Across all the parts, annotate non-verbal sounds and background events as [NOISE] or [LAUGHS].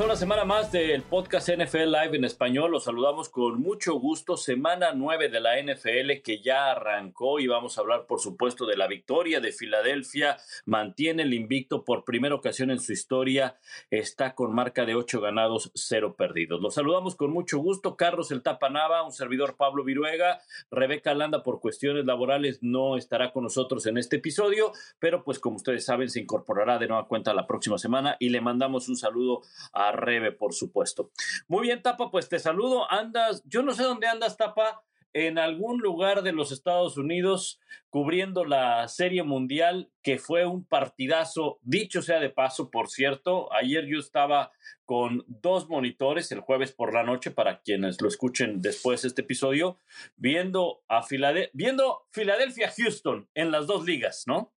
a una semana más del podcast NFL Live en español. Los saludamos con mucho gusto. Semana 9 de la NFL que ya arrancó y vamos a hablar, por supuesto, de la victoria de Filadelfia. Mantiene el invicto por primera ocasión en su historia. Está con marca de 8 ganados, 0 perdidos. Los saludamos con mucho gusto. Carlos El Tapanava, un servidor Pablo Viruega. Rebeca Landa, por cuestiones laborales, no estará con nosotros en este episodio, pero pues como ustedes saben, se incorporará de nueva cuenta la próxima semana y le mandamos un saludo a Rebe, por supuesto. Muy bien, Tapa, pues te saludo. Andas, yo no sé dónde andas, Tapa, en algún lugar de los Estados Unidos cubriendo la Serie Mundial, que fue un partidazo, dicho sea de paso, por cierto. Ayer yo estaba con dos monitores el jueves por la noche, para quienes lo escuchen después de este episodio, viendo a viendo Filadelfia Houston en las dos ligas, ¿no?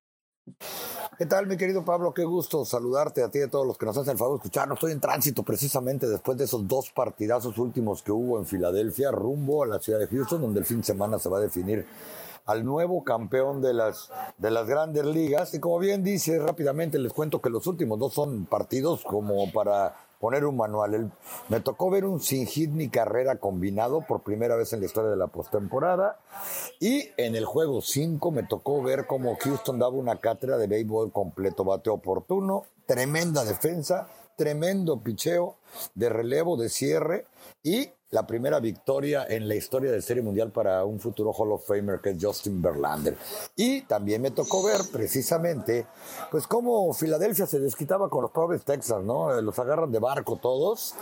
¿Qué tal, mi querido Pablo? Qué gusto saludarte a ti y a todos los que nos hacen el favor de escucharnos. Estoy en tránsito precisamente después de esos dos partidazos últimos que hubo en Filadelfia, rumbo a la ciudad de Houston, donde el fin de semana se va a definir al nuevo campeón de las, de las grandes ligas. Y como bien dice, rápidamente les cuento que los últimos dos son partidos como para poner un manual. me tocó ver un sin hit ni carrera combinado por primera vez en la historia de la postemporada. Y en el juego 5 me tocó ver cómo Houston daba una cátedra de béisbol completo, bate oportuno, tremenda defensa, tremendo picheo de relevo, de cierre y la primera victoria en la historia de Serie Mundial para un futuro Hall of Famer que es Justin Verlander. Y también me tocó ver precisamente, pues cómo Filadelfia se desquitaba con los pobres Texas, ¿no? Los agarran de barco todos.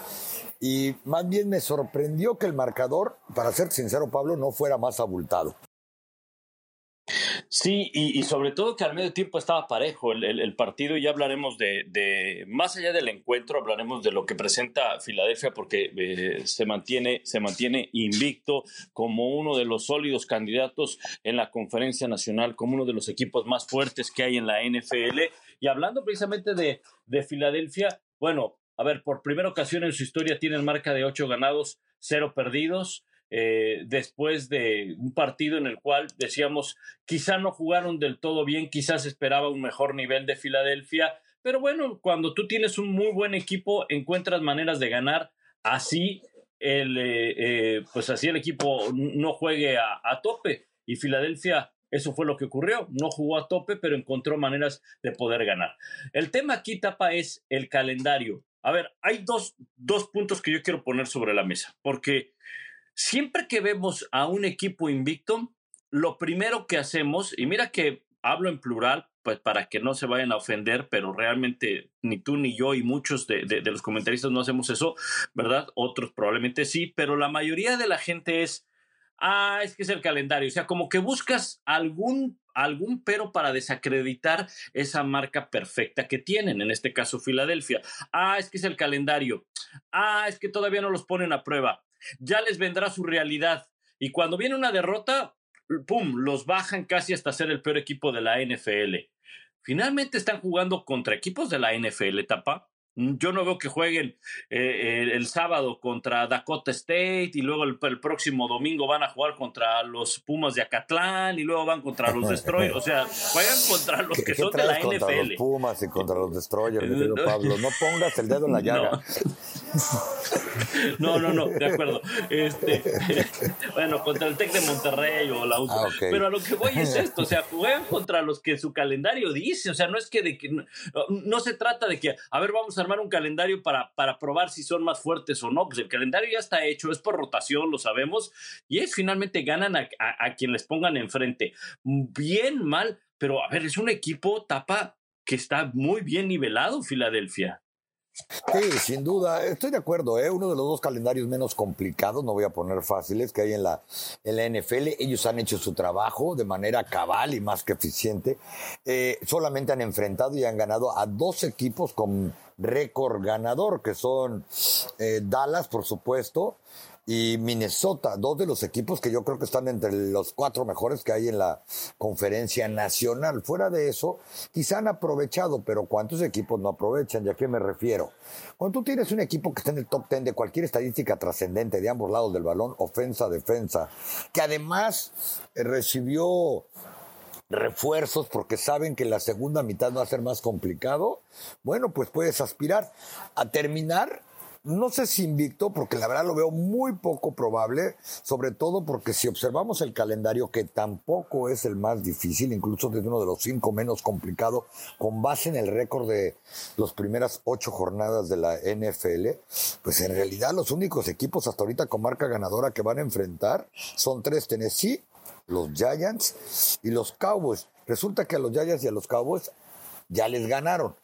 Y más bien me sorprendió que el marcador, para ser sincero Pablo, no fuera más abultado. Sí, y, sobre todo que al medio tiempo estaba parejo el, partido y ya hablaremos de, más allá del encuentro, hablaremos de lo que presenta Filadelfia porque eh, se, mantiene, se mantiene invicto como uno de los sólidos candidatos en la conferencia nacional, como uno de los equipos más fuertes que hay en la NFL. Y hablando precisamente de, de Filadelfia, bueno, a ver, por primera ocasión en su historia tienen marca de ocho ganados, cero perdidos. Eh, después de un partido en el cual decíamos, quizá no jugaron del todo bien, quizás esperaba un mejor nivel de Filadelfia, pero bueno, cuando tú tienes un muy buen equipo, encuentras maneras de ganar, así el, eh, eh, pues así el equipo no juegue a, a tope. Y Filadelfia eso fue lo que ocurrió. No jugó a tope, pero encontró maneras de poder ganar. El tema aquí, Tapa, es el calendario. A ver, hay dos, dos puntos que yo quiero poner sobre la mesa, porque Siempre que vemos a un equipo invicto, lo primero que hacemos, y mira que hablo en plural, pues para que no se vayan a ofender, pero realmente ni tú ni yo y muchos de, los comentaristas no hacemos eso, ¿verdad? Otros probablemente sí, pero la mayoría de la gente es, ah, es que es el calendario, o sea, como que buscas algún algún pero para desacreditar esa marca perfecta que tienen, en este caso Filadelfia. Ah, es que es el calendario. Ah, es que todavía no los ponen a prueba ya les vendrá su realidad. Y cuando viene una derrota, ¡pum!, los bajan casi hasta ser el peor equipo de la NFL. Finalmente están jugando contra equipos de la NFL, tapa, yo no veo que jueguen eh, el, sábado contra Dakota State y luego el, próximo domingo van a jugar contra los Pumas de Acatlán y luego van contra los Destroyers. O sea, juegan contra [LAUGHS] los que son de la contra NFL. Los Pumas y contra los Destroyers, Pablo. No pongas el dedo en la [LAUGHS] llaga. No, no, no, de acuerdo. Este, [LAUGHS] bueno, contra el Tec de Monterrey o la UTO. Ah, Pero a lo que voy es esto: o sea, juegan contra los que su calendario dice. O sea, no es que de que. No, no se trata de que, a ver, vamos a armar un calendario para, para probar si son más fuertes o no. Pues el calendario ya está hecho, es por rotación, lo sabemos, y es finalmente ganan a, a quien les pongan enfrente. Bien, mal, pero a ver, es un equipo tapa que está muy bien nivelado, Filadelfia. Sí, sin duda, estoy de acuerdo, ¿eh? uno de los dos calendarios menos complicados, no voy a poner fáciles, que hay en la, en la NFL. Ellos han hecho su trabajo de manera cabal y más que eficiente. Eh, solamente han enfrentado y han ganado a dos equipos con récord ganador, que son eh, Dallas, por supuesto, y Minnesota, dos de los equipos que yo creo que están entre los cuatro mejores que hay en la conferencia nacional. Fuera de eso, quizá han aprovechado, pero ¿cuántos equipos no aprovechan? ¿Ya qué me refiero? Cuando tú tienes un equipo que está en el top ten de cualquier estadística trascendente de ambos lados del balón, ofensa, defensa, que además eh, recibió refuerzos porque saben que la segunda mitad va a ser más complicado, bueno, pues puedes aspirar a terminar no sé si invicto, porque la verdad lo veo muy poco probable, sobre todo porque si observamos el calendario, que tampoco es el más difícil, incluso es uno de los cinco menos complicados, con base en el récord de las primeras ocho jornadas de la NFL, pues en realidad los únicos equipos hasta ahorita con marca ganadora que van a enfrentar son tres Tennessee, los Giants y los Cowboys. Resulta que a los Giants y a los Cowboys ya les ganaron.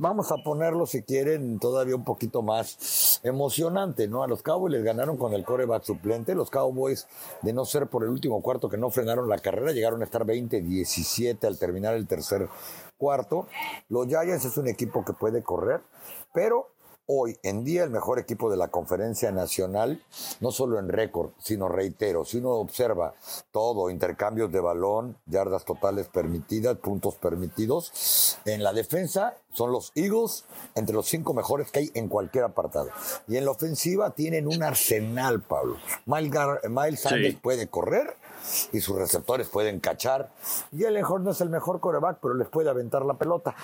Vamos a ponerlo, si quieren, todavía un poquito más emocionante, ¿no? A los Cowboys les ganaron con el coreback suplente. Los Cowboys, de no ser por el último cuarto que no frenaron la carrera, llegaron a estar 20-17 al terminar el tercer cuarto. Los Giants es un equipo que puede correr, pero hoy en día el mejor equipo de la conferencia nacional, no solo en récord, sino reitero, si uno observa todo, intercambios de balón, yardas totales permitidas, puntos permitidos, en la defensa son los Eagles entre los cinco mejores que hay en cualquier apartado. Y en la ofensiva tienen un arsenal, Pablo. Miles, Sanders puede correr y sus receptores pueden cachar. Y el mejor no es el mejor coreback, pero les puede aventar la pelota.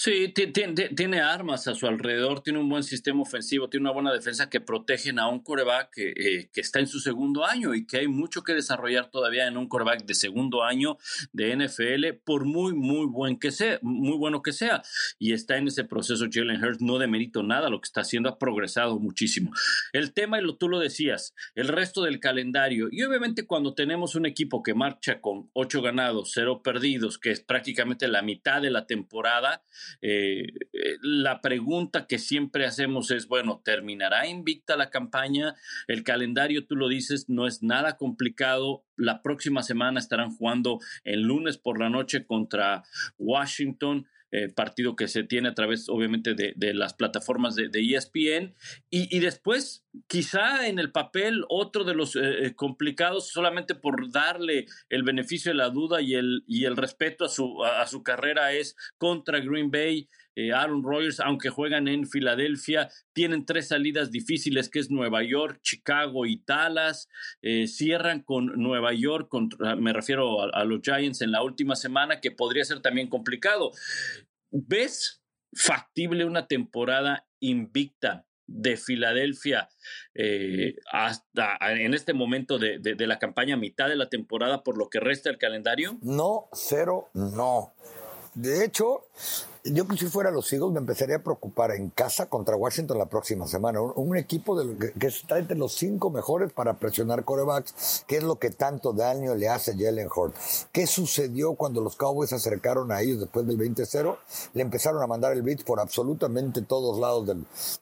Sí, tiene, armas a su alrededor, tiene un buen sistema ofensivo, tiene una buena defensa que protegen a un coreback que, eh, que, está en su segundo año y que hay mucho que desarrollar todavía en un coreback de segundo año de NFL, por muy, muy buen que sea, muy bueno que sea. Y está en ese proceso Jalen Hurts, no demerito nada, lo que está haciendo ha progresado muchísimo. El tema, y lo, tú lo decías, el resto del calendario, y obviamente cuando tenemos un equipo que marcha con ocho ganados, cero perdidos, que es prácticamente la mitad de la temporada, eh, eh, la pregunta que siempre hacemos es, bueno, ¿terminará invicta la campaña? El calendario, tú lo dices, no es nada complicado. La próxima semana estarán jugando el lunes por la noche contra Washington. Eh, partido que se tiene a través, obviamente, de, las plataformas de, ESPN. Y, después, quizá en el papel, otro de los complicados, solamente por darle el beneficio de la duda y el, y el respeto a su, a su carrera, es contra Green Bay eh, Aaron Rodgers, aunque juegan en Filadelfia, tienen tres salidas difíciles, que es Nueva York, Chicago y Dallas. Eh, cierran con Nueva York, me refiero a, los Giants en la última semana, que podría ser también complicado. ¿Ves factible una temporada invicta de Filadelfia eh, hasta en este momento de, de, la campaña, mitad de la temporada, por lo que resta el calendario? No, cero, no. De hecho, yo que si fuera los Eagles me empezaría a preocupar en casa contra Washington la próxima semana. Un, equipo de que, está entre los cinco mejores para presionar corebacks, que es lo que tanto daño le hace a Jalen Hort. ¿Qué sucedió cuando los Cowboys se acercaron a ellos después del 20-0? Le empezaron a mandar el blitz por absolutamente todos lados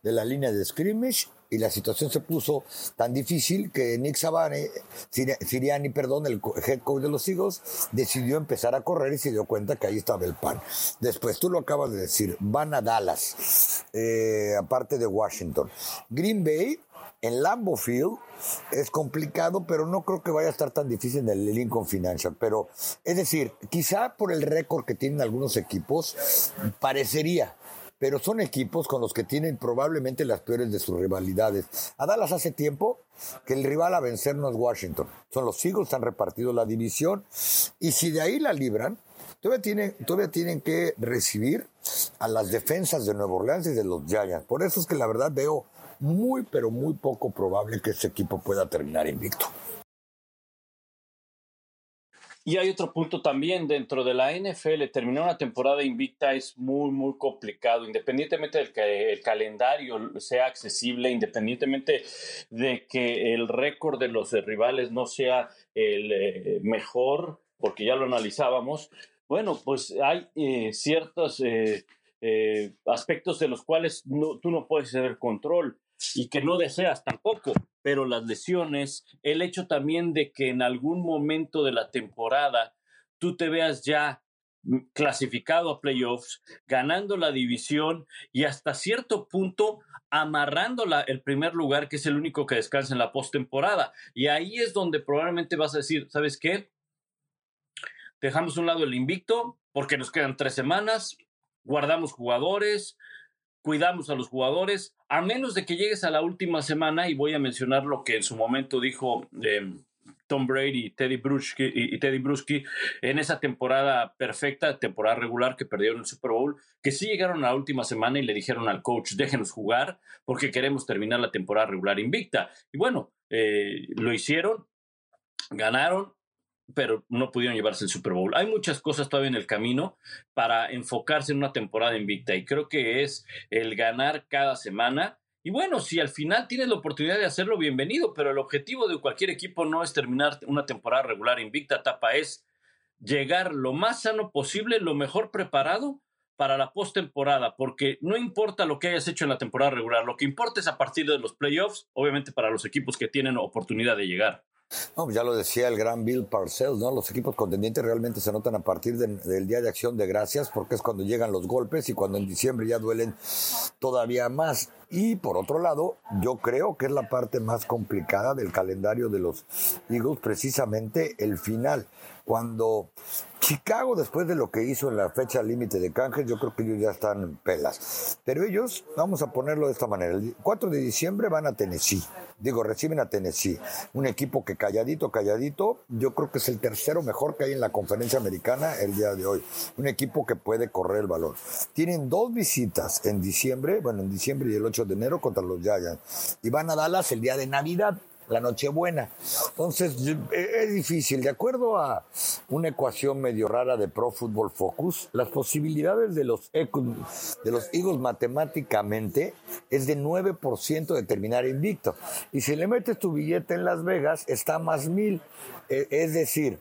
de la línea de scrimmage y la situación se puso tan difícil que Nick Savani, Siriani, perdón, el head coach de los Eagles, decidió empezar a correr y se dio cuenta que ahí estaba el pan. Después, tú lo acabas de decir, van a Dallas, eh, aparte de Washington. Green Bay, en Lambeau Field, es complicado, pero no creo que vaya a estar tan difícil en el Lincoln Financial. Pero, es decir, quizá por el récord que tienen algunos equipos, parecería pero son equipos con los que tienen probablemente las peores de sus rivalidades. A Dallas hace tiempo que el rival a vencer no es Washington. Son los Eagles, han repartido la división y si de ahí la libran, todavía tienen, todavía tienen que recibir a las defensas de Nueva Orleans y de los Giants. Por eso es que la verdad veo muy, pero muy poco probable que ese equipo pueda terminar invicto. Y hay otro punto también dentro de la NFL, terminar una temporada invicta es muy, muy complicado, independientemente del que el calendario sea accesible, independientemente de que el récord de los rivales no sea el eh, mejor, porque ya lo analizábamos. Bueno, pues hay eh, ciertos eh, aspectos de los cuales tú no puedes tener control y que no deseas tampoco pero las lesiones, el hecho también de que en algún momento de la temporada tú te veas ya clasificado a playoffs, ganando la división y hasta cierto punto amarrando el primer lugar, que es el único que descansa en la postemporada. Y ahí es donde probablemente vas a decir, ¿sabes qué? Dejamos un lado el invicto porque nos quedan tres semanas, guardamos jugadores, cuidamos a los jugadores, a menos de que llegues a la última semana, y voy a mencionar lo que en su momento dijo eh, Tom Brady Teddy Bruschi, y Teddy Bruschi en esa temporada perfecta, temporada regular que perdieron el Super Bowl, que sí llegaron a la última semana y le dijeron al coach, déjenos jugar porque queremos terminar la temporada regular invicta. Y bueno, eh, lo hicieron, ganaron, pero no pudieron llevarse el Super Bowl. Hay muchas cosas todavía en el camino para enfocarse en una temporada invicta y creo que es el ganar cada semana y bueno, si al final tienes la oportunidad de hacerlo, bienvenido, pero el objetivo de cualquier equipo no es terminar una temporada regular invicta, tapa es llegar lo más sano posible, lo mejor preparado para la postemporada, porque no importa lo que hayas hecho en la temporada regular, lo que importa es a partir de los playoffs, obviamente para los equipos que tienen oportunidad de llegar. No, pues ya lo decía el gran Bill Parcells, ¿no? Los equipos contendientes realmente se notan a partir del Día de Acción de Gracias, porque es cuando llegan los golpes y cuando en diciembre ya duelen todavía más. Y por otro lado, yo creo que es la parte más complicada del calendario de los Eagles, precisamente el final. Cuando Chicago, después de lo que hizo en la fecha límite de canjes, yo creo que ellos ya están pelas. Pero ellos, vamos a ponerlo de esta manera, el 4 de diciembre van a Tennessee. Digo, reciben a Tennessee. Un equipo que calladito, calladito, yo creo que es el tercero mejor que hay en la conferencia americana el día de hoy. Un equipo que puede correr el balón. Tienen dos visitas en diciembre, bueno, en diciembre y el 8 de enero contra los Giants. Y van a Dallas el día de Navidad la Nochebuena. Entonces, e, es difícil. De acuerdo a una ecuación medio rara de Pro Football Focus, las posibilidades de los, de los Eagles matemáticamente es de 9% de terminar invicto. Y si le metes tu billete en Las Vegas, está más mil. E, es decir,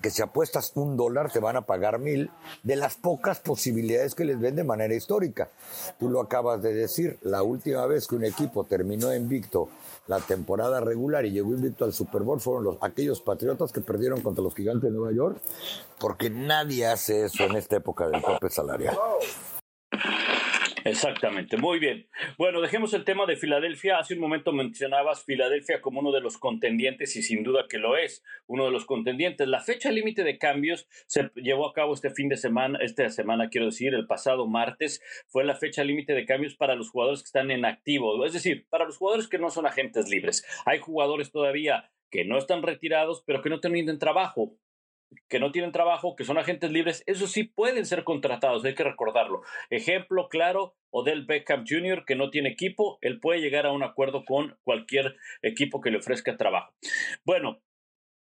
que si apuestas un dólar te van a pagar mil de las pocas posibilidades que les ven de manera histórica. Tú lo acabas de decir, la última vez que un equipo terminó invicto la temporada regular y llegó invicto al Super Bowl fueron los, aquellos Patriotas que perdieron contra los Gigantes de Nueva York, porque nadie hace eso en esta época del tope salarial. Exactamente, muy bien. Bueno, dejemos el tema de Filadelfia. Hace un momento mencionabas Filadelfia como uno de los contendientes y sin duda que lo es, uno de los contendientes. La fecha límite de cambios se llevó a cabo este fin de semana, esta semana quiero decir, el pasado martes fue la fecha límite de cambios para los jugadores que están en activo, es decir, para los jugadores que no son agentes libres. Hay jugadores todavía que no están retirados, pero que no terminan trabajo que no tienen trabajo, que son agentes libres, esos sí pueden ser contratados, hay que recordarlo. Ejemplo claro, Odell Beckham Jr., que no tiene equipo, él puede llegar a un acuerdo con cualquier equipo que le ofrezca trabajo. Bueno,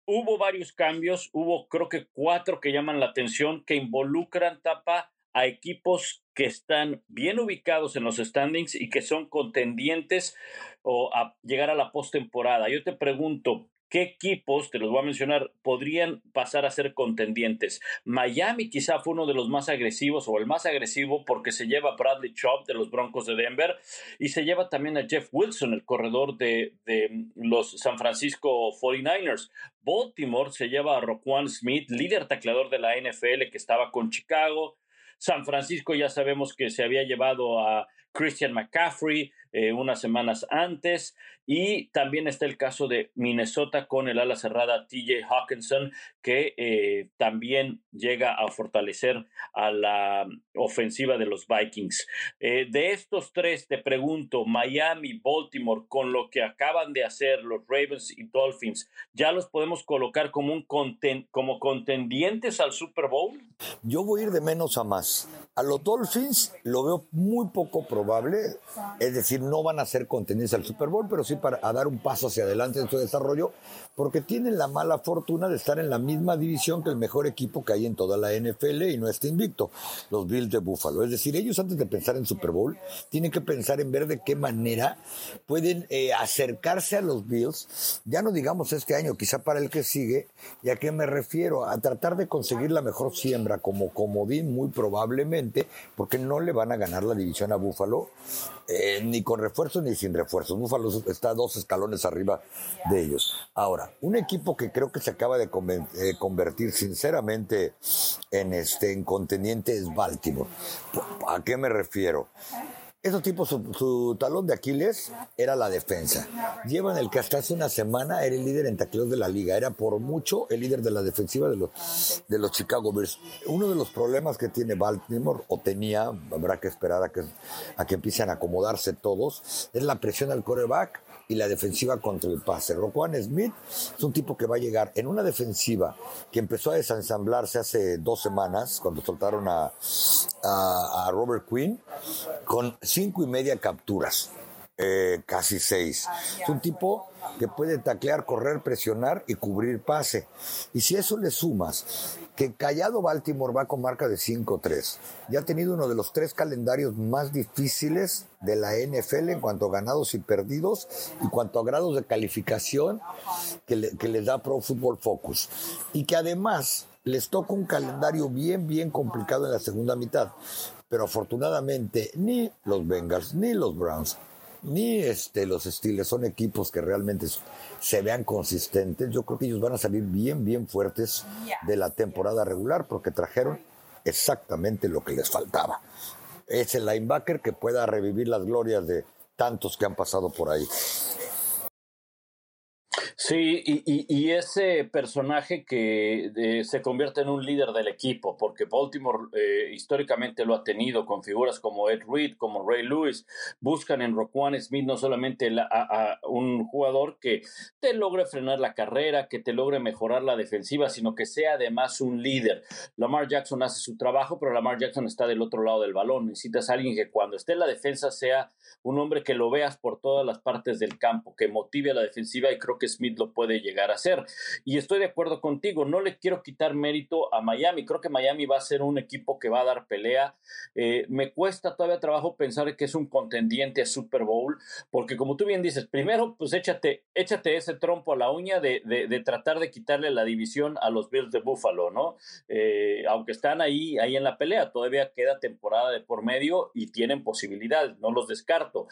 hubo varios cambios, hubo creo que cuatro que llaman la atención, que involucran tapa a equipos que están bien ubicados en los standings y que son contendientes o a llegar a la postemporada. Yo te pregunto, ¿Qué equipos, te los voy a mencionar, podrían pasar a ser contendientes? Miami quizá fue uno de los más agresivos o el más agresivo porque se lleva a Bradley Chubb de los Broncos de Denver y se lleva también a Jeff Wilson, el corredor de, de los San Francisco 49ers. Baltimore se lleva a Roquan Smith, líder tacleador de la NFL que estaba con Chicago. San Francisco ya sabemos que se había llevado a Christian McCaffrey eh, unas semanas antes. Y también está el caso de Minnesota con el ala cerrada TJ Hawkinson, que eh, también llega a fortalecer a la ofensiva de los Vikings. Eh, de estos tres, te pregunto, Miami, Baltimore, con lo que acaban de hacer los Ravens y Dolphins, ¿ya los podemos colocar como, un como contendientes al Super Bowl? Yo voy a ir de menos a más. A los Dolphins lo veo muy poco probable, es decir, no van a ser contendientes al Super Bowl, pero sí para dar un paso hacia adelante en su desarrollo, porque tienen la mala fortuna de estar en la misma división que el mejor equipo que hay en toda la NFL y no está invicto, los Bills de Buffalo. Es decir, ellos antes de pensar en Super Bowl, tienen que pensar en ver de qué manera pueden eh, acercarse a los Bills, ya no digamos este año, quizá para el que sigue, y a qué me refiero, a tratar de conseguir la mejor siembra como comodín, muy probablemente, porque no le van a ganar la división a Buffalo, eh, ni con refuerzos ni sin refuerzos. Buffalo está dos escalones arriba de ellos. Ahora, un equipo que creo que se acaba de eh, convertir sinceramente en, este, en contendiente es Baltimore. ¿A qué me refiero? Esos tipos, su, talón de Aquiles era la defensa. Llevan el que hasta hace una semana era el líder en tacleos de la liga. Era por mucho el líder de la defensiva de los, de los Chicago Bears. Uno de los problemas que tiene Baltimore, o tenía, habrá que esperar a que, a que empiecen a acomodarse todos, es la presión al coreback y la defensiva contra el pase. Roquan Smith es un tipo que va a llegar en una defensiva que empezó a desensamblarse hace dos semanas cuando soltaron a, a, Robert Quinn con cinco y media capturas. Eh, casi seis. Es un tipo que puede taclear, correr, presionar y cubrir pase. Y si eso le sumas que Callado Baltimore va con marca de 5-3 y ha tenido uno de los tres calendarios más difíciles de la NFL en cuanto a ganados y perdidos y cuanto a grados de calificación que, que les da Pro Football Focus. Y que además les toca un calendario bien, bien complicado en la segunda mitad. Pero afortunadamente ni los Bengals ni los Browns ni este, los Steelers son equipos que realmente se vean consistentes. Yo creo que ellos van a salir bien, bien fuertes de la temporada regular porque trajeron exactamente lo que les faltaba. Es el linebacker que pueda revivir las glorias de tantos que han pasado por ahí. Sí, y, ese personaje que eh, se convierte en un líder del equipo, porque Baltimore eh, históricamente lo ha tenido con figuras como Ed Reed, como Ray Lewis, buscan en Roquan Smith no solamente a, un jugador que te logre frenar la carrera, que te logre mejorar la defensiva, sino que sea además un líder. Lamar Jackson hace su trabajo, pero Lamar Jackson está del otro lado del balón. Necesitas alguien que cuando esté en la defensa sea un hombre que lo veas por todas las partes del campo, que motive a la defensiva y creo que Smith lo puede llegar a ser. Y estoy de acuerdo contigo, no le quiero quitar mérito a Miami, creo que Miami va a ser un equipo que va a dar pelea. Eh, me cuesta todavía trabajo pensar que es un contendiente a Super Bowl, porque como tú bien dices, primero pues échate, échate ese trompo a la uña de, de, tratar de quitarle la división a los Bills de Buffalo, ¿no? Eh, aunque están ahí, ahí en la pelea, todavía queda temporada de por medio y tienen posibilidades, no los descarto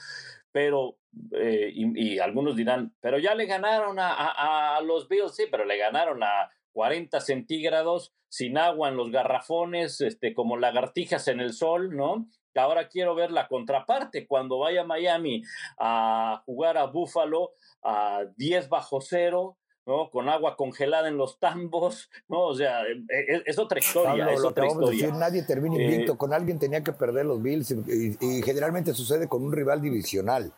pero, eh, y, algunos dirán, pero ya le ganaron a, a, los Bills, sí, pero le ganaron a 40 centígrados, sin agua en los garrafones, este, como lagartijas en el sol, ¿no? Ahora quiero ver la contraparte, cuando vaya a Miami a jugar a Buffalo a 10 bajo cero, ¿no? Con agua congelada en los tambos, [LAUGHS] ¿no? O sea, e, e, es, otra historia, es otra historia. nadie termina eh, invicto, con alguien tenía que perder los Bills y, generalmente sucede con un rival divisional.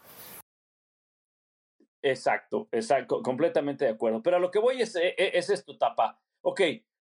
Exacto, exacto, completamente de acuerdo. Pero a lo que voy es, e, es, esto, tapa. Ok,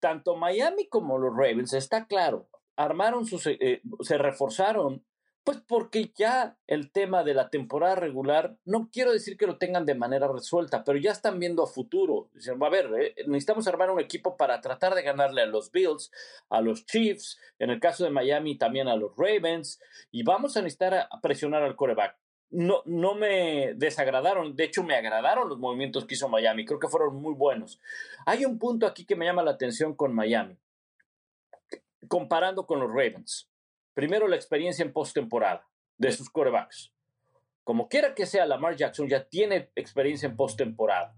tanto Miami como los Ravens, está claro, armaron sus, eh, se reforzaron pues porque ya el tema de la temporada regular, no quiero decir que lo tengan de manera resuelta, pero ya están viendo a futuro. Dicen, a ver, eh, necesitamos armar un equipo para tratar de ganarle a los Bills, a los Chiefs, en el caso de Miami también a los Ravens, y vamos a necesitar presionar al coreback. No, no me desagradaron, de hecho me agradaron los movimientos que hizo Miami, creo que fueron muy buenos. Hay un punto aquí que me llama la atención con Miami, comparando con los Ravens. Primero, la experiencia en postemporada de sus corebacks. Como quiera que sea, Lamar Jackson ya tiene experiencia en postemporada.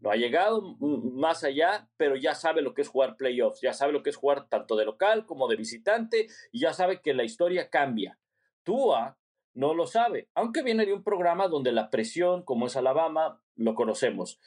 No ha llegado más allá, pero ya sabe lo que es jugar playoffs, ya sabe lo que es jugar tanto de local como de visitante y ya sabe que la historia cambia. Tua no lo sabe, aunque viene de un programa donde la presión, como es Alabama, lo conocemos.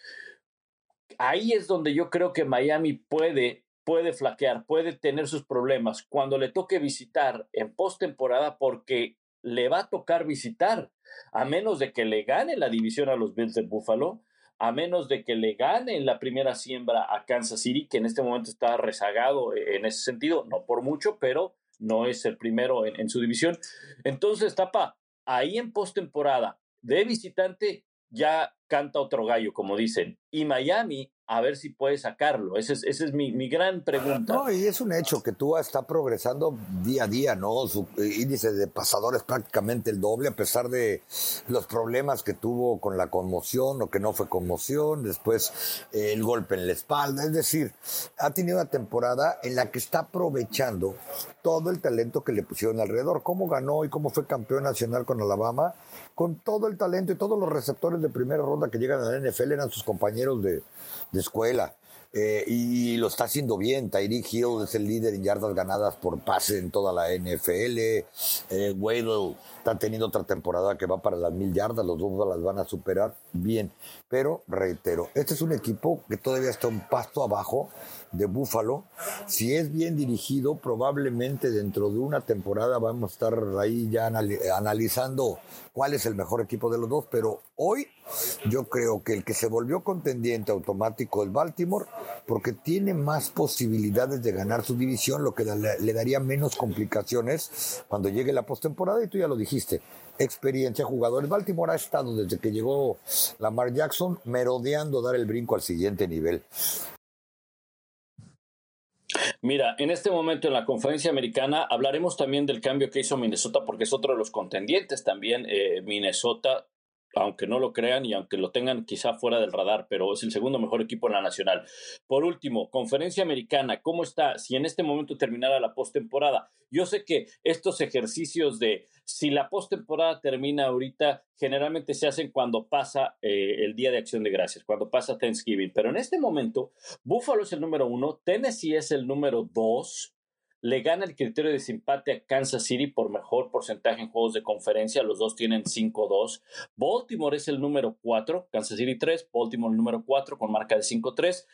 Ahí es donde yo creo que Miami puede puede flaquear, puede tener sus problemas cuando le toque visitar en postemporada porque le va a tocar visitar, a menos de que le gane la división a los Bills de Buffalo, a menos de que le gane la primera siembra a Kansas City, que en este momento está rezagado en ese sentido, no por mucho, pero no es el primero en, en su división. Entonces, Tapa, ahí en postemporada de visitante ya canta otro gallo, como dicen. Y Miami a ver si puede sacarlo. Esa es, ese es mi, mi, gran pregunta. No, y es un hecho que Tua está progresando día a día, ¿no? Su índice de pasadores prácticamente el doble, a pesar de los problemas que tuvo con la conmoción o que no fue conmoción, después eh, el golpe en la espalda. Es decir, ha tenido una temporada en la que está aprovechando todo el talento que le pusieron alrededor. ¿Cómo ganó y cómo fue campeón nacional con Alabama? Con todo el talento y todos los receptores de primera ronda que llegan a la NFL eran sus compañeros de escuela. Eh, y lo está haciendo bien. Tyreek Hill es el líder en yardas ganadas por pase en toda la NFL. Eh, Waddle está teniendo otra temporada que va para las mil yardas. Los dos las van a superar bien. Pero reitero, este es un equipo que todavía está un pasto abajo de Buffalo. Si es bien dirigido, probablemente dentro de una temporada vamos a estar ahí ya analizando cuál es el mejor equipo de los dos. Pero hoy yo creo que el que se volvió contendiente automático es Baltimore, porque tiene más posibilidades de ganar su división, lo que le, daría menos complicaciones cuando llegue la postemporada, y tú ya lo dijiste, experiencia, jugadores. Baltimore ha estado desde que llegó Lamar Jackson merodeando dar el brinco al siguiente nivel. Mira, en este momento en la conferencia americana hablaremos también del cambio que hizo Minnesota porque es otro de los contendientes también. Eh, Minnesota aunque no lo crean y aunque lo tengan quizá fuera del radar, pero es el segundo mejor equipo en la nacional. Por último, conferencia americana, ¿cómo está? Si en este momento terminara la postemporada. Yo sé que estos ejercicios de si la postemporada termina ahorita, generalmente se hacen cuando pasa eh, el Día de Acción de Gracias, cuando pasa Thanksgiving. Pero en este momento, Buffalo es el número uno, Tennessee es el número dos, le gana el criterio de simpatía a Kansas City por mejor porcentaje en juegos de conferencia. Los dos tienen 5-2. Baltimore es el número 4, Kansas City 3, Baltimore el número 4 con marca de 5-3.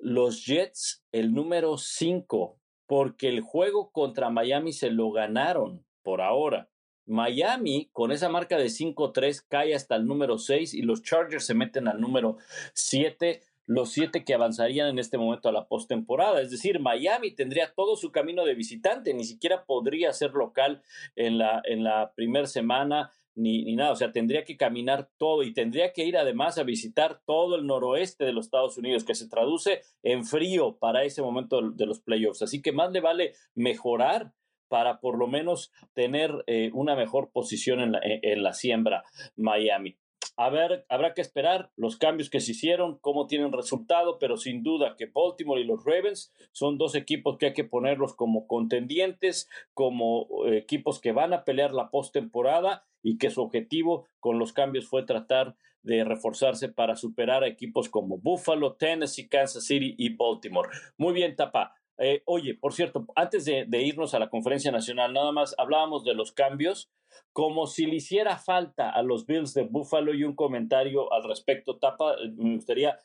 Los Jets el número 5, porque el juego contra Miami se lo ganaron por ahora. Miami, con esa marca de 5-3, cae hasta el número 6 y los Chargers se meten al número 7 los siete que avanzarían en este momento a la postemporada. Es decir, Miami tendría todo su camino de visitante, ni siquiera podría ser local en la, en la primera semana. Ni, ni, nada, o sea, tendría que caminar todo y tendría que ir además a visitar todo el noroeste de los Estados Unidos, que se traduce en frío para ese momento de los playoffs. Así que más le vale mejorar para por lo menos tener eh, una mejor posición en la, en la siembra Miami. A ver, habrá que esperar los cambios que se hicieron, cómo tienen resultado, pero sin duda que Baltimore y los Ravens son dos equipos que hay que ponerlos como contendientes, como eh, equipos que van a pelear la postemporada y que su objetivo con los cambios fue tratar de reforzarse para superar a equipos como Buffalo, Tennessee, Kansas City y Baltimore. Muy bien, Tapa. Eh, oye, por cierto, antes de, irnos a la conferencia nacional, nada más hablábamos de los cambios, como si le hiciera falta a los Bills de Buffalo y un comentario al respecto. Tapa, me gustaría.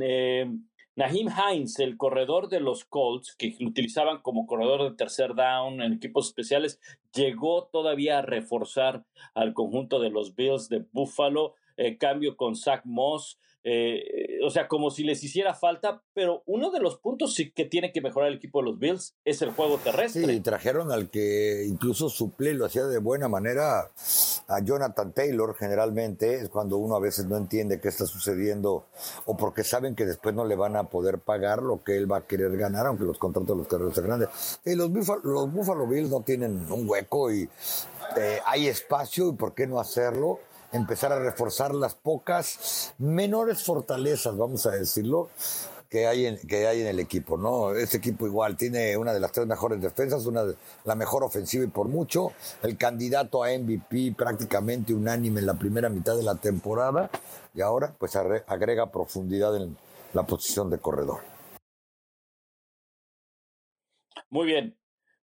Eh, Nahim Hines, el corredor de los Colts, que lo utilizaban como corredor de tercer down en equipos especiales, llegó todavía a reforzar al conjunto de los Bills de Buffalo. En cambio, con Zach Moss, eh, o sea, como si les hiciera falta, pero uno de los puntos sí que tiene que mejorar el equipo de los Bills es el juego terrestre. Sí, trajeron al que incluso suple lo hacía de buena manera a Jonathan Taylor, generalmente, es cuando uno a veces no entiende qué está sucediendo o porque saben que después no le van a poder pagar lo que él va a querer ganar, aunque los contratos de los carreros sean grandes. Y los, Buffalo, Bills no tienen un hueco y eh, hay espacio y por qué no hacerlo empezar a reforzar las pocas menores fortalezas, vamos a decirlo, que hay en, que hay en el equipo, ¿no? Este equipo igual tiene una de las tres mejores defensas, una de, la mejor ofensiva y por mucho, el candidato a MVP prácticamente unánime en la primera mitad de la temporada y ahora pues agrega profundidad en la posición de corredor. Muy bien.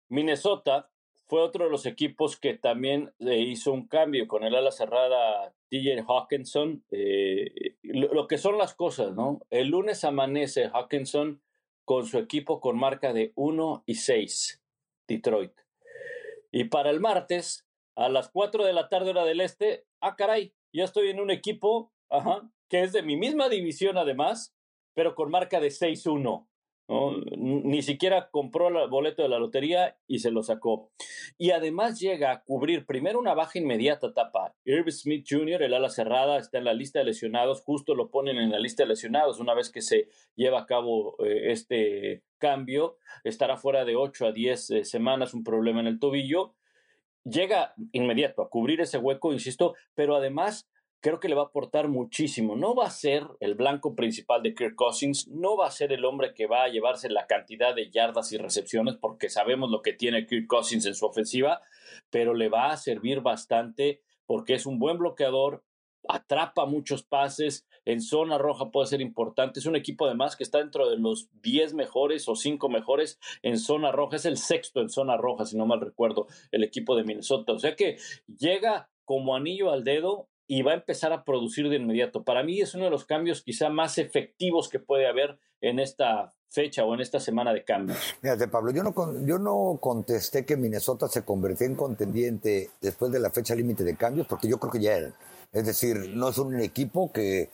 Minnesota fue otro de los equipos que también le hizo un cambio con el ala cerrada DJ Hawkinson. Eh, lo, que son las cosas, ¿no? El lunes amanece Hawkinson con su equipo con marca de 1 y 6, Detroit. Y para el martes, a las 4 de la tarde hora del este, ah, caray, ya estoy en un equipo, que es de mi misma división además, pero con marca de 6-1. Ni siquiera compró el boleto de la lotería y se lo sacó. Y además llega a cubrir primero una baja inmediata tapa. Irv Smith Jr., el ala cerrada, está en la lista de lesionados, justo lo ponen en la lista de lesionados una vez que se lleva a cabo eh, este cambio. Estará fuera de 8 a 10 eh, semanas, un problema en el tobillo. Llega inmediato a cubrir ese hueco, insisto, pero además creo que le va a aportar muchísimo. No va a ser el blanco principal de Kirk Cousins, no va a ser el hombre que va a llevarse la cantidad de yardas y recepciones, porque sabemos lo que tiene Kirk Cousins en su ofensiva, pero le va a servir bastante porque es un buen bloqueador, atrapa muchos pases, en zona roja puede ser importante. Es un equipo además que está dentro de los 10 mejores o 5 mejores en zona roja. Es el sexto en zona roja, si no mal recuerdo, el equipo de Minnesota. O sea que llega como anillo al dedo y va a empezar a producir de inmediato. Para mí es uno de los cambios quizá más efectivos que puede haber en esta fecha o en esta semana de cambios. Fíjate, Pablo, yo no, yo no contesté que Minnesota se convirtió en contendiente después de la fecha límite de cambios, porque yo creo que ya era. Es decir, no es un equipo que.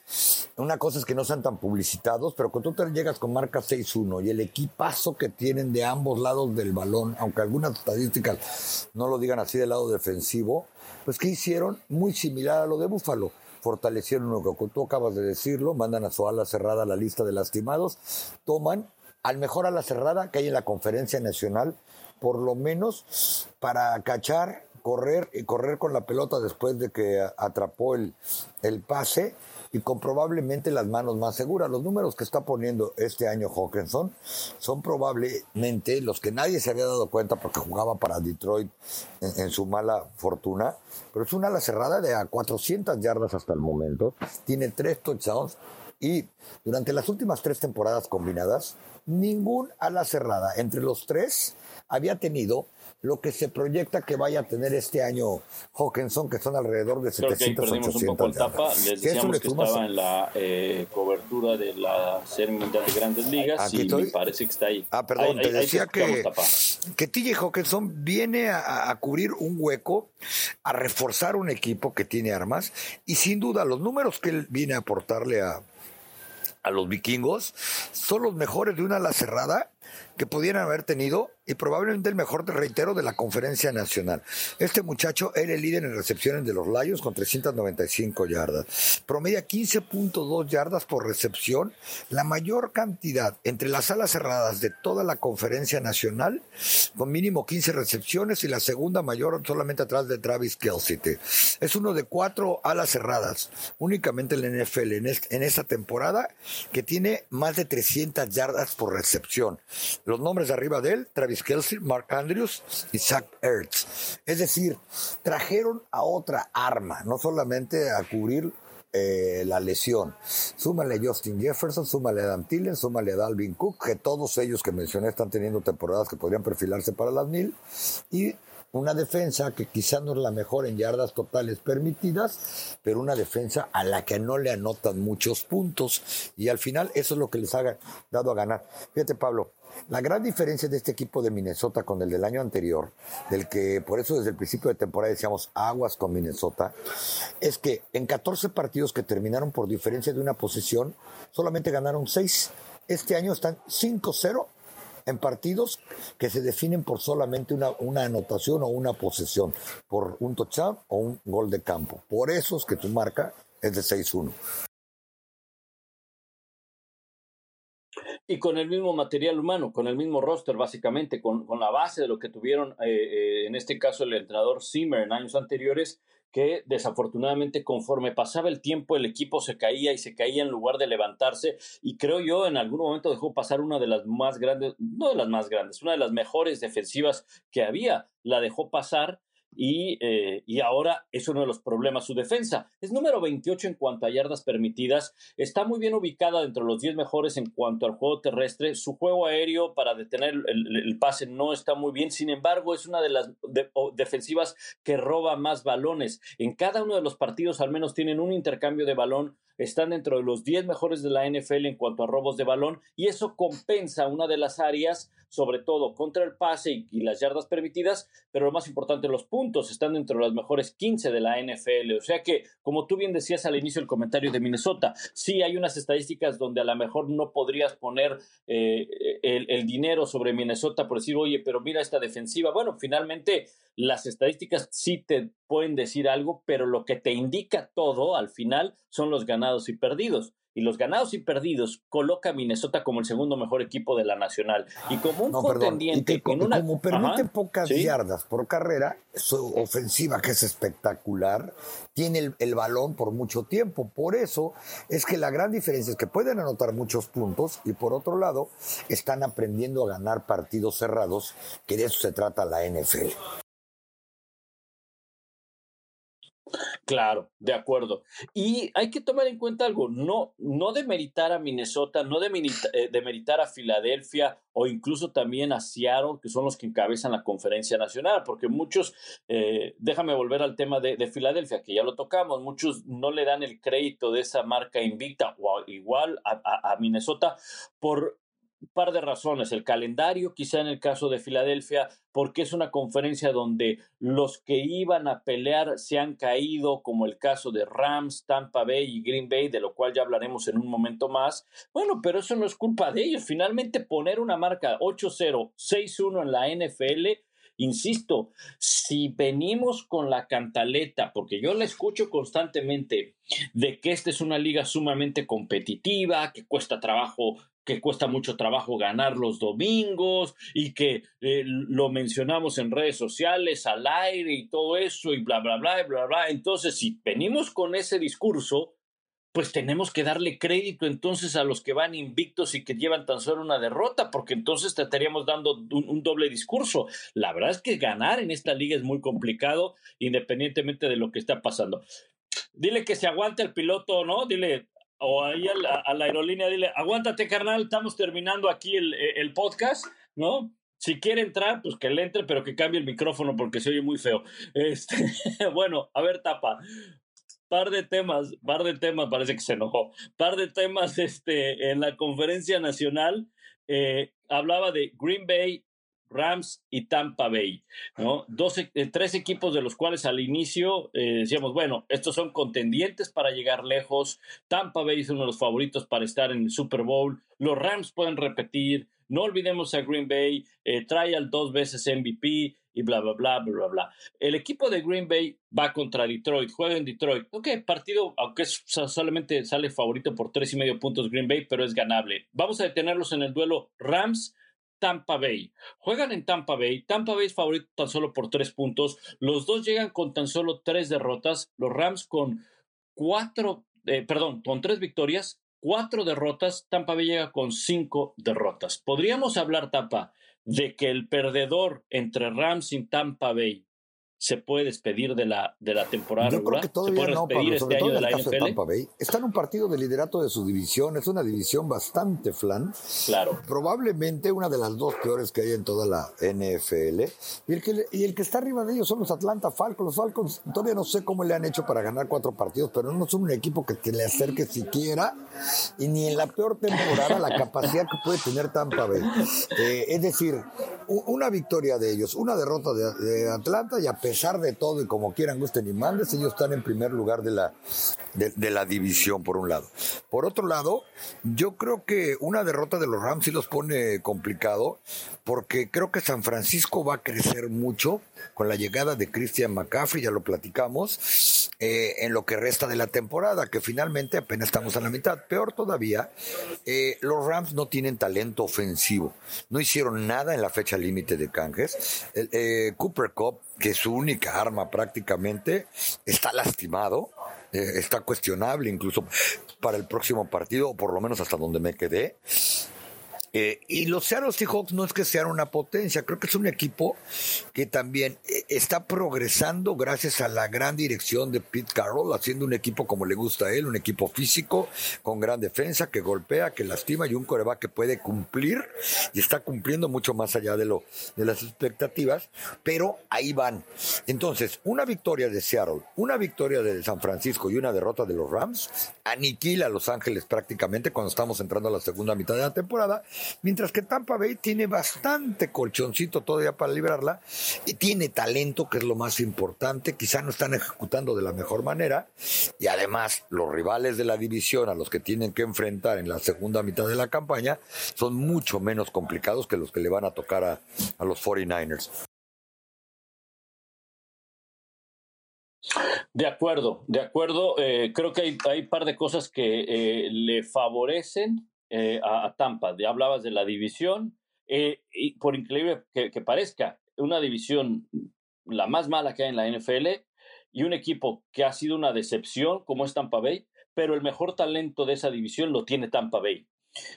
Una cosa es que no sean tan publicitados, pero cuando tú llegas con marca 6-1 y el equipazo que tienen de ambos lados del balón, aunque algunas estadísticas no lo digan así del lado defensivo, pues ¿qué hicieron? Muy similar a lo de Búfalo. Fortalecieron lo que tú acabas de decirlo, mandan a su ala cerrada la lista de lastimados, toman al mejor ala cerrada que hay en la conferencia nacional, por lo menos para cachar correr y correr con la pelota después de que atrapó el, el pase y con probablemente las manos más seguras. Los números que está poniendo este año Hawkinson son probablemente los que nadie se había dado cuenta porque jugaba para Detroit en, su mala fortuna, pero es una ala cerrada de a 400 yardas hasta el momento, tiene tres touchdowns y durante las últimas tres temporadas combinadas, ningún ala cerrada entre los tres había tenido lo que se proyecta que vaya a tener este año Hawkinson, que son alrededor de 700 Creo que 800 un poco el tapa. Les decíamos que estaba en la eh, cobertura de la Serie Mundial de Grandes Ligas y me parece que está ahí. Ah, perdón, te decía que, que TJ Hawkinson viene a, a cubrir un hueco, a reforzar un equipo que tiene armas y sin duda los números que él viene a aportarle a, a los vikingos son los mejores de una ala cerrada que pudieran haber tenido y probablemente el mejor, reitero, de la conferencia nacional. Este muchacho era el líder en recepciones de los Lions con 395 yardas. Promedia 15.2 yardas por recepción, la mayor cantidad entre las alas cerradas de toda la conferencia nacional, con mínimo 15 recepciones y la segunda mayor solamente atrás de Travis Kelsey. Es uno de cuatro alas cerradas, únicamente en la NFL en, esta temporada, que tiene más de 300 yardas por recepción. Los nombres de arriba de él, Travis Kelsey, Mark Andrews y Zach Ertz. Es decir, trajeron a otra arma, no solamente a cubrir eh, la lesión. Súmale a Justin Jefferson, súmale a Adam Tillen, súmale a Dalvin Cook, que todos ellos que mencioné están teniendo temporadas que podrían perfilarse para las mil. Y una defensa que quizá no es la mejor en yardas totales permitidas, pero una defensa a la que no le anotan muchos puntos. Y al final eso es lo que les ha dado a ganar. Fíjate, Pablo, la gran diferencia de este equipo de Minnesota con el del año anterior, del que por eso desde el principio de temporada decíamos aguas con Minnesota, es que en 14 partidos que terminaron por diferencia de una posición, solamente ganaron 6. Este año están 5-0 en partidos que se definen por solamente una, anotación o una posesión, por un touchdown o un gol de campo. Por eso es que tu marca es de 6-1. Y con el mismo material humano, con el mismo roster, básicamente, con, con la base de lo que tuvieron, eh, eh, en este caso, el entrenador Zimmer en años anteriores, que desafortunadamente conforme pasaba el tiempo el equipo se caía y se caía en lugar de levantarse y creo yo en algún momento dejó pasar una de las más grandes, no de las más grandes, una de las mejores defensivas que había, la dejó pasar y, eh, y, ahora es uno de los problemas su defensa. Es número 28 en cuanto a yardas permitidas, está muy bien ubicada entre los 10 mejores en cuanto al juego terrestre, su juego aéreo para detener el, pase no está muy bien, sin embargo es una de las defensivas que roba más balones. En cada uno de los partidos al menos tienen un intercambio de balón están dentro de los 10 mejores de la NFL en cuanto a robos de balón y eso compensa una de las áreas, sobre todo contra el pase y, las yardas permitidas, pero lo más importante, los puntos están dentro de las mejores 15 de la NFL. O sea que, como tú bien decías al inicio del comentario de Minnesota, sí hay unas estadísticas donde a lo mejor no podrías poner eh, el, el dinero sobre Minnesota por decir, oye, pero mira esta defensiva. Bueno, finalmente las estadísticas sí te pueden decir algo, pero lo que te indica todo al final son los ganados y perdidos. Y los ganados y perdidos coloca a Minnesota como el segundo mejor equipo de la nacional. Y como un contendiente. Como permite pocas yardas por carrera, su ofensiva, que es espectacular, tiene el, el, balón por mucho tiempo. Por eso es que la gran diferencia es que pueden anotar muchos puntos y por otro lado están aprendiendo a ganar partidos cerrados, que de eso se trata la NFL. Claro, de acuerdo. Y hay que tomar en cuenta algo, no, no demeritar a Minnesota, no eh, demeritar, a Filadelfia o incluso también a Seattle, que son los que encabezan la conferencia nacional, porque muchos, eh, déjame volver al tema de, Filadelfia, que ya lo tocamos, muchos no le dan el crédito de esa marca invicta o igual a, a Minnesota por par de razones. El calendario, quizá en el caso de Filadelfia, porque es una conferencia donde los que iban a pelear se han caído, como el caso de Rams, Tampa Bay y Green Bay, de lo cual ya hablaremos en un momento más. Bueno, pero eso no es culpa de ellos. Finalmente, poner una marca 8-0, 6-1 en la NFL Insisto, si venimos con la cantaleta, porque yo la escucho constantemente, de que esta es una liga sumamente competitiva, que cuesta trabajo que cuesta mucho trabajo ganar los domingos y que eh, lo mencionamos en redes sociales, al aire y todo eso y bla, bla, bla, bla, bla. Entonces, si venimos con ese discurso, pues tenemos que darle crédito entonces a los que van invictos y que llevan tan solo una derrota, porque entonces te estaríamos dando un, doble discurso. La verdad es que ganar en esta liga es muy complicado, independientemente de lo que está pasando. Dile que se aguante el piloto, ¿no? Dile, o ahí a la, aerolínea, dile, aguántate, carnal, estamos terminando aquí el, el podcast, ¿no? Si quiere entrar, pues que le entre, pero que cambie el micrófono porque se oye muy feo. Este, [LAUGHS] bueno, a ver, tapa par de temas, par de temas, parece que se enojó, par de temas este, en la conferencia nacional. Eh, hablaba de Green Bay, Rams y Tampa Bay, ¿no? Eh, tres equipos de los cuales al inicio eh, decíamos, bueno, estos son contendientes para llegar lejos, Tampa Bay es uno de los favoritos para estar en el Super Bowl, los Rams pueden repetir, no olvidemos a Green Bay, trae al dos veces MVP, y bla, bla, bla, bla, bla. El equipo de Green Bay va contra Detroit, juega en Detroit. Ok, partido, aunque solamente sale favorito por tres y medio puntos Green Bay, pero es ganable. Vamos a detenerlos en el duelo Rams. Tampa Bay. Juegan en Tampa Bay. Tampa Bay es favorito tan solo por tres puntos. Los dos llegan con tan solo tres derrotas. Los Rams con cuatro, eh, perdón, con tres victorias, cuatro derrotas. Tampa Bay llega con cinco derrotas. Podríamos hablar, Tampa, de que el perdedor entre Rams y Tampa Bay se puede despedir de la, de la temporada Yo creo que todavía no, Pablo, este sobre todo en el caso de Tampa Bay. Está en un partido de liderato de su división, es una división bastante flan. Claro. Probablemente una de las dos peores que hay en toda la NFL. Y el que, y el que está arriba de ellos son los Atlanta Falcons. Los Falcons todavía no sé cómo le han hecho para ganar cuatro partidos, pero no son un equipo que, le acerque siquiera y ni en la peor temporada la capacidad que puede tener Tampa Bay. Eh, es decir, una victoria de ellos, una derrota de, de Atlanta y a pesar de todo y como quieran, gusten y mandes, ellos están en primer lugar de la, de, la división, por un lado. Por otro lado, yo creo que una derrota de los Rams sí los pone complicado, porque creo que San Francisco va a crecer mucho con la llegada de Christian McCaffrey, ya lo platicamos, eh, en lo que resta de la temporada, que finalmente apenas estamos a la mitad. Peor todavía, eh, los Rams no tienen talento ofensivo, no hicieron nada en la fecha límite de canjes. Eh, Cooper Cup que su única arma prácticamente está lastimado, eh, está cuestionable incluso para el próximo partido, o por lo menos hasta donde me quedé. Eh, y los Seattle Seahawks no es que sean una potencia, creo que es un equipo que también eh, está progresando gracias a la gran dirección de Pete Carroll, haciendo un equipo como le gusta a él, un equipo físico, con gran defensa, que golpea, que lastima y un coreback que puede cumplir y está cumpliendo mucho más allá de, lo, de las expectativas, pero ahí van. Entonces, una victoria de Seattle, una victoria de San Francisco y una derrota de los Rams aniquila a Los Ángeles prácticamente cuando estamos entrando a la segunda mitad de la temporada Mientras que Tampa Bay tiene bastante colchoncito todavía para librarla y tiene talento, que es lo más importante. Quizá no están ejecutando de la mejor manera. Y además, los rivales de la división a los que tienen que enfrentar en la segunda mitad de la campaña son mucho menos complicados que los que le van a tocar a, los 49ers. De acuerdo, de acuerdo. Eh, creo que hay un par de cosas que eh, le favorecen eh, a, Tampa. Ya hablabas de la división, eh, y por increíble que, parezca, una división la más mala que hay en la NFL y un equipo que ha sido una decepción como es Tampa Bay, pero el mejor talento de esa división lo tiene Tampa Bay.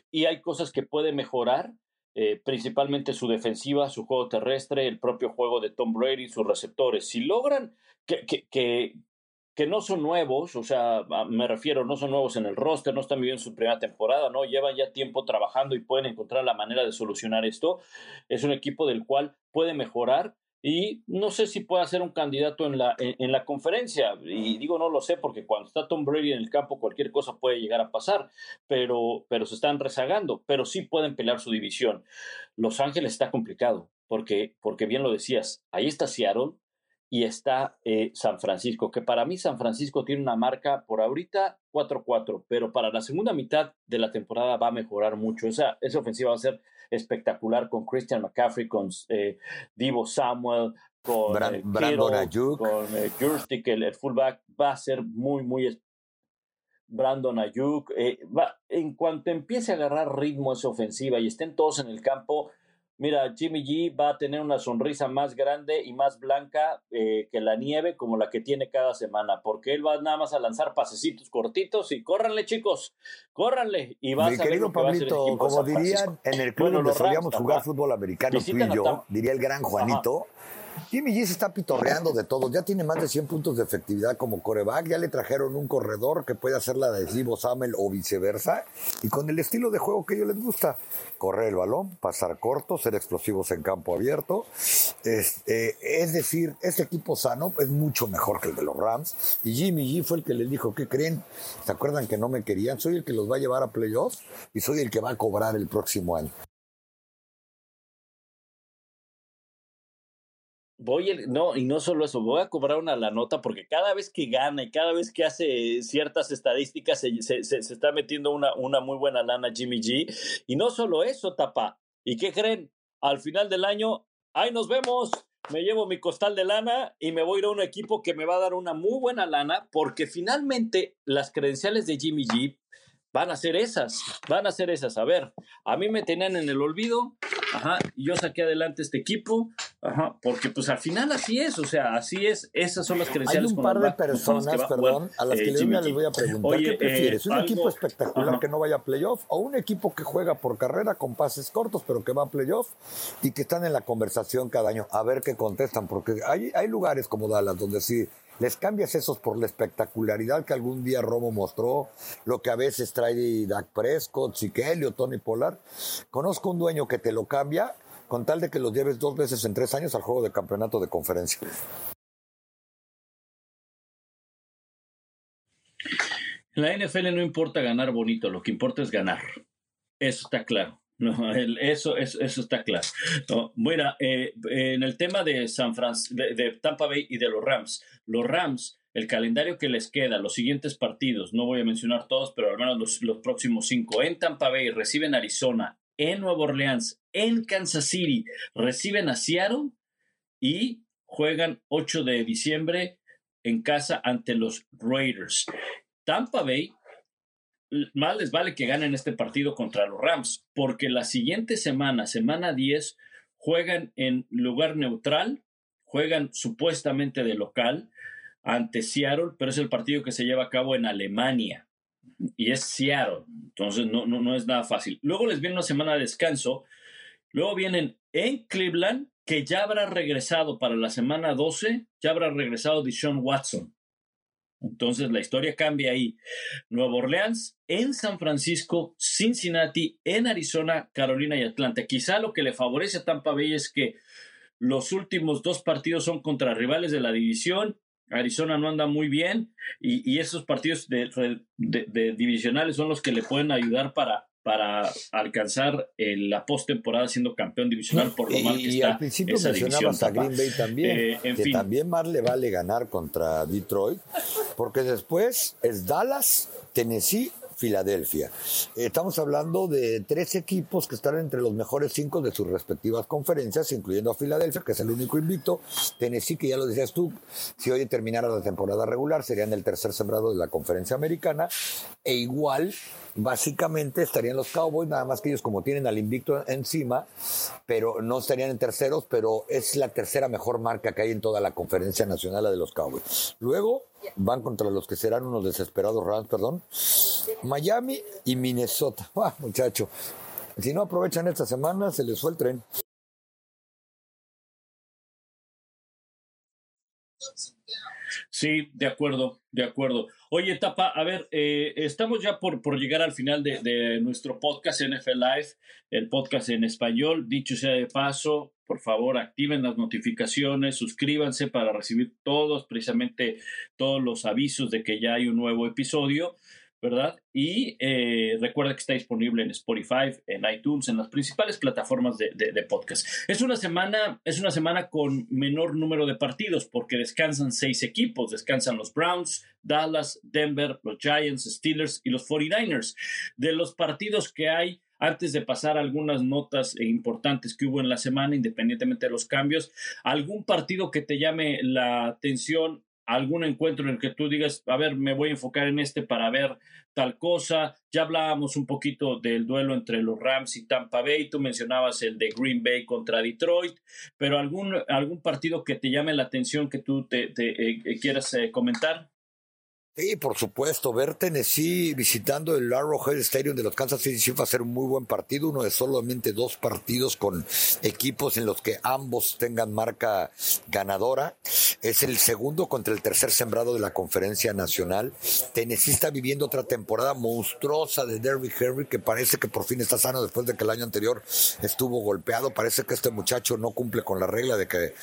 Y hay cosas que puede mejorar, eh, principalmente su defensiva, su juego terrestre, el propio juego de Tom Brady, sus receptores. Si logran que no son nuevos, o sea, me refiero, no son nuevos en el roster, no están viviendo su primera temporada, ¿no? Llevan ya tiempo trabajando y pueden encontrar la manera de solucionar esto. Es un equipo del cual puede mejorar. y no sé si pueda ser un candidato en la, en, la conferencia. Y digo, no lo sé, porque cuando está Tom Brady en el campo, cualquier cosa puede llegar a pasar, pero, pero se están rezagando, pero sí pueden pelear su división. Los Ángeles está complicado, porque, porque bien lo decías, ahí está Seattle y está eh, San Francisco, que para mí San Francisco tiene una marca por ahorita 4-4, pero para la segunda mitad de la temporada va a mejorar mucho. Esa, esa ofensiva va a ser espectacular con Christian McCaffrey, con eh, Divo Samuel, con eh, Brandon Ayuk. con eh, el, fullback, va a ser muy, muy Brandon Ayuk. va, en cuanto empiece a agarrar ritmo esa ofensiva y estén todos en el campo, Mira, Jimmy G va a tener una sonrisa más grande y más blanca eh, que la nieve, como la que tiene cada semana, porque él va nada más a lanzar pasecitos cortitos y córranle, chicos, córranle. Y va Mi a querido Pablito, como dirían en el club donde solíamos jugar fútbol americano tú y yo, diría el gran Juanito. Jimmy G se está pitorreando de todo. Ya tiene más de 100 puntos de efectividad como coreback. Ya le trajeron un corredor que puede hacer la de Zibo Samuel o viceversa. Y con el estilo de juego que a ellos les gusta. Correr el balón, pasar corto, ser explosivos en campo abierto. Es, eh, es decir, este equipo sano es mucho mejor que el de los Rams. Y Jimmy G fue el que les dijo, ¿qué creen? ¿Se acuerdan que no me querían? Soy el que los va a llevar a playoffs y soy el que va a cobrar el próximo año. Voy, no, y no solo eso, voy a cobrar una la nota porque cada vez que gana y cada vez que hace ciertas estadísticas se, se, se, está metiendo una, una muy buena lana Jimmy G. Y no solo eso, tapa. ¿Y qué creen? Al final del año, ahí nos vemos. Me llevo mi costal de lana y me voy a ir a un equipo que me va a dar una muy buena lana porque finalmente las credenciales de Jimmy G van a ser esas, van a ser esas. A ver, a mí me tenían en el olvido, ajá, y yo saqué adelante este equipo, ajá, porque pues al final así es, o sea, así es, esas son las credenciales. Hay un par de personas, perdón, a las que eh, les voy a preguntar, ¿qué prefieres? ¿Un equipo espectacular que no vaya a playoff o un equipo que juega por carrera con pases cortos pero que va a playoff y que están en la conversación cada año? A ver qué contestan, porque hay, hay lugares como Dallas donde sí les cambias esos por la espectacularidad que algún día Romo mostró, lo que a veces trae Dak Prescott, o Tony Polar. Conozco un dueño que te lo cambia con tal de que los lleves dos veces en tres años al juego de campeonato de conferencia. En la NFL no importa ganar bonito, lo que importa es ganar. Eso está claro. [LAUGHS] No, eso, eso, eso, está claro. No, mira, eh, en el tema de San Francisco, de, Tampa Bay y de los Rams, los Rams, el calendario que les queda, los siguientes partidos, no voy a mencionar todos, pero al menos los, los próximos cinco, en Tampa Bay reciben Arizona, en Nueva Orleans, en Kansas City, reciben a Seattle y juegan 8 de diciembre en casa ante los Raiders. Tampa Bay más les vale que ganen este partido contra los Rams, porque la siguiente semana, semana 10, juegan en lugar neutral, juegan supuestamente de local ante Seattle, pero es el partido que se lleva a cabo en Alemania y es Seattle, entonces no, no, no es nada fácil. Luego les viene una semana de descanso, luego vienen en Cleveland, que ya habrá regresado para la semana 12, ya habrá regresado Deshaun Watson. Entonces la historia cambia ahí. Nueva Orleans, en San Francisco, Cincinnati, en Arizona, Carolina y Atlanta. Quizá lo que le favorece a Tampa Bay es que los últimos dos partidos son contra rivales de la división. Arizona no anda muy bien y, esos partidos de, divisionales son los que le pueden ayudar para, para alcanzar eh, la postemporada siendo campeón divisional por lo mal que y al principio mencionabas a Green Bay también, eh, que también más le vale ganar contra Detroit, porque después es Dallas, Tennessee Filadelfia. Estamos hablando de tres equipos que están entre los mejores cinco de sus respectivas conferencias, incluyendo a Filadelfia, que es el único invicto. Tennessee, que ya lo decías tú, si hoy terminara la temporada regular, serían el tercer sembrado de la conferencia americana. E igual básicamente estarían los Cowboys, nada más que ellos como tienen al invicto encima, pero no estarían en terceros, pero es la tercera mejor marca que hay en toda la conferencia nacional la de los Cowboys. Luego van contra los que serán unos desesperados Rams, perdón, Miami y Minnesota. [LAUGHS] Ah, muchacho, si no aprovechan esta semana, se les fue el tren. Sí, de acuerdo, de acuerdo. Oye, Tapa, a ver, eh, estamos ya por, por llegar al final de, de, nuestro podcast NFL Live, el podcast en español. Dicho sea de paso, por favor activen las notificaciones, suscríbanse para recibir todos, precisamente todos los avisos de que ya hay un nuevo episodio. ¿Verdad? Y eh, recuerda que está disponible en Spotify, en iTunes, en las principales plataformas de, de, podcast. Es una semana, es una semana con menor número de partidos porque descansan seis equipos, descansan los Browns, Dallas, Denver, los Giants, Steelers y los 49ers. De los partidos que hay, antes de pasar algunas notas importantes que hubo en la semana, independientemente de los cambios, algún partido que te llame la atención algún encuentro en el que tú digas, a ver, me voy a enfocar en este para ver tal cosa. Ya hablábamos un poquito del duelo entre los Rams y Tampa Bay, tú mencionabas el de Green Bay contra Detroit, pero algún, algún partido que te llame la atención que tú te, eh, eh, quieras eh, comentar. Sí, por supuesto. Ver Tennessee visitando el Arrowhead Stadium de los Kansas City Chiefs va a ser un muy buen partido. Uno de solamente dos partidos con equipos en los que ambos tengan marca ganadora. Es el segundo contra el tercer sembrado de la conferencia nacional. Tennessee está viviendo otra temporada monstruosa de Derrick Henry que parece que por fin está sano después de que el año anterior estuvo golpeado. Parece que este muchacho no cumple con la regla de que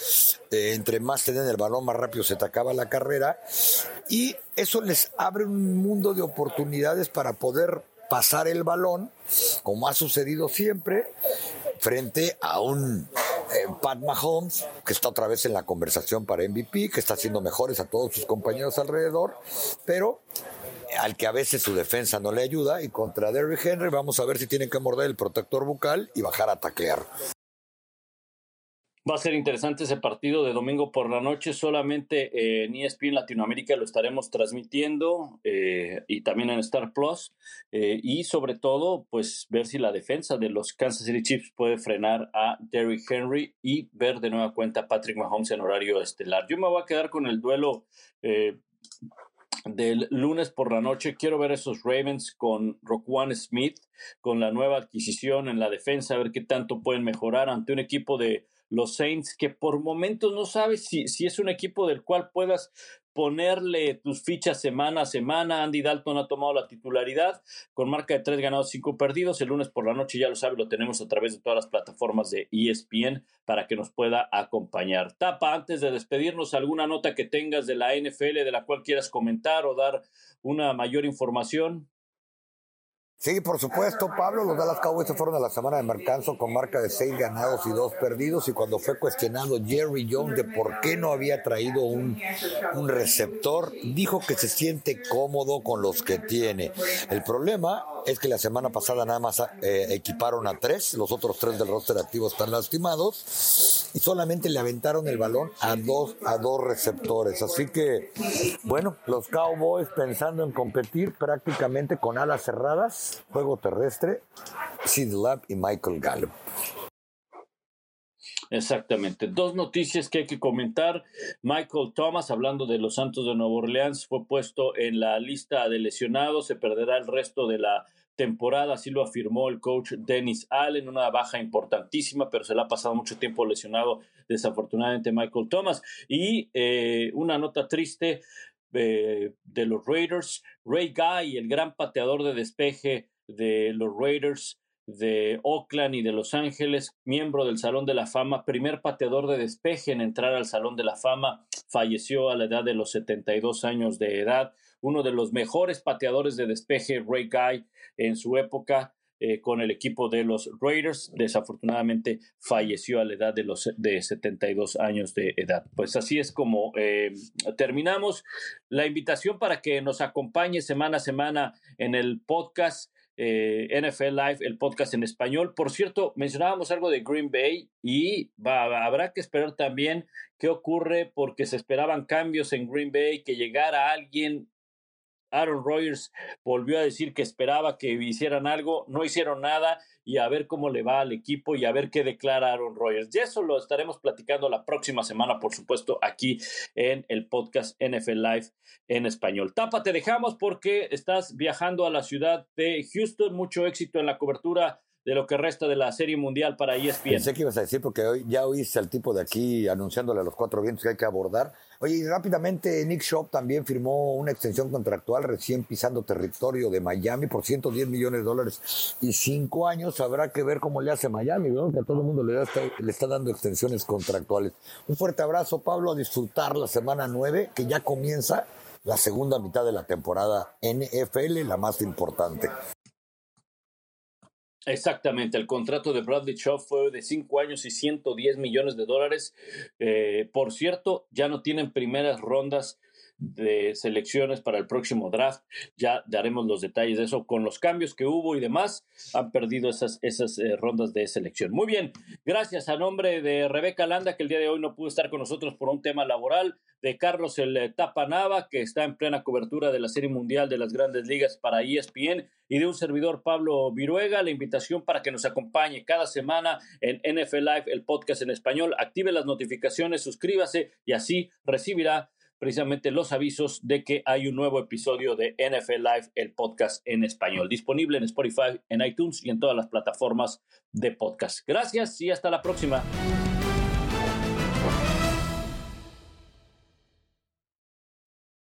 eh, entre más te el balón, más rápido se te acaba la carrera. Y eso les abre un mundo de oportunidades para poder pasar el balón, como ha sucedido siempre, frente a un eh, Pat Mahomes, que está otra vez en la conversación para MVP, que está haciendo mejores a todos sus compañeros alrededor, pero al que a veces su defensa no le ayuda, y contra Derrick Henry vamos a ver si tiene que morder el protector bucal y bajar a taclear. Va a ser interesante ese partido de domingo por la noche. Solamente en ESPN Latinoamérica lo estaremos transmitiendo eh, y también en Star Plus. Eh, y sobre todo, pues ver si la defensa de los Kansas City Chiefs puede frenar a Derrick Henry y ver de nueva cuenta a Patrick Mahomes en horario estelar. Yo me voy a quedar con el duelo. Eh, del lunes por la noche. Quiero ver esos Ravens con Roquan Smith, con la nueva adquisición en la defensa, a ver qué tanto pueden mejorar ante un equipo de los Saints, que por momentos no sabes si, si es un equipo del cual puedas ponerle tus fichas semana a semana. Andy Dalton ha tomado la titularidad con marca de tres ganados, cinco perdidos. El lunes por la noche, ya lo sabe, lo tenemos a través de todas las plataformas de ESPN para que nos pueda acompañar. Tapa, antes de despedirnos, alguna nota que tengas de la NFL de la cual quieras comentar o dar una mayor información. Sí, por supuesto, Pablo. Los Dallas Cowboys se fueron a la semana de mercanzo con marca de seis ganados y dos perdidos. Y cuando fue cuestionado Jerry Jones de por qué no había traído un, un receptor, dijo que se siente cómodo con los que tiene. El problema es que la semana pasada nada más eh, equiparon a tres, los otros tres del roster activo están lastimados y solamente le aventaron el balón a dos, a dos receptores. Así que, bueno, los Cowboys pensando en competir prácticamente con alas cerradas juego terrestre, Sid Lab y Michael Gallup. Exactamente. Dos noticias que hay que comentar. Michael Thomas, hablando de los Santos de Nueva Orleans, fue puesto en la lista de lesionados. Se perderá el resto de la temporada, así lo afirmó el coach Dennis Allen, una baja importantísima, pero se le ha pasado mucho tiempo lesionado, desafortunadamente, Michael Thomas. Y eh, una nota triste, de los Raiders. Ray Guy, el gran pateador de despeje de los Raiders de Oakland y de Los Ángeles, miembro del Salón de la Fama, primer pateador de despeje en entrar al Salón de la Fama, falleció a la edad de los 72 años de edad, uno de los mejores pateadores de despeje, Ray Guy, en su época, eh, con el equipo de los Raiders. Desafortunadamente falleció a la edad de los de 72 años de edad. Pues así es como eh, terminamos. La invitación para que nos acompañe semana a semana en el podcast. Eh, NFL Live, el podcast en español. Por cierto, mencionábamos algo de Green Bay y habrá que esperar también qué ocurre porque se esperaban cambios en Green Bay, que llegara alguien Aaron Rodgers volvió a decir que esperaba que hicieran algo, no hicieron nada y a ver cómo le va al equipo y a ver qué declara Aaron Rodgers. Y eso lo estaremos platicando la próxima semana, por supuesto, aquí en el podcast NFL Live en español. Tapa, te dejamos porque estás viajando a la ciudad de Houston. Mucho éxito en la cobertura de lo que resta de la Serie Mundial para ESPN. Pensé que ibas a decir porque hoy ya oíste al tipo de aquí anunciándole a los cuatro vientos que hay que abordar. Oye, y rápidamente Nick Shop también firmó una extensión contractual recién pisando territorio de Miami por 110 millones de dólares y cinco años. Habrá que ver cómo le hace Miami, ¿no? que a todo el mundo le, le está dando extensiones contractuales. Un fuerte abrazo, Pablo, a disfrutar la semana nueve que ya comienza la segunda mitad de la temporada NFL, la más importante. Exactamente, el contrato de Bradley Shaw fue de 5 años y 110 millones de dólares. Eh, por cierto, ya no tienen primeras rondas de selecciones para el próximo draft. Ya daremos los detalles de eso. Con los cambios que hubo y demás, han perdido esas, esas eh, rondas de selección. Muy bien, gracias a nombre de Rebeca Landa, que el día de hoy no pudo estar con nosotros por un tema laboral, de Carlos el eh, Tapanava, que está en plena cobertura de la Serie Mundial de las Grandes Ligas para ESPN, y de un servidor Pablo Viruega, la invitación para que nos acompañe cada semana en NFL Live, el podcast en español. Active las notificaciones, suscríbase y así recibirá precisamente los avisos de que hay un nuevo episodio de NFL Live, el podcast en español, disponible en Spotify, en iTunes y en todas las plataformas de podcast. Gracias y hasta la próxima.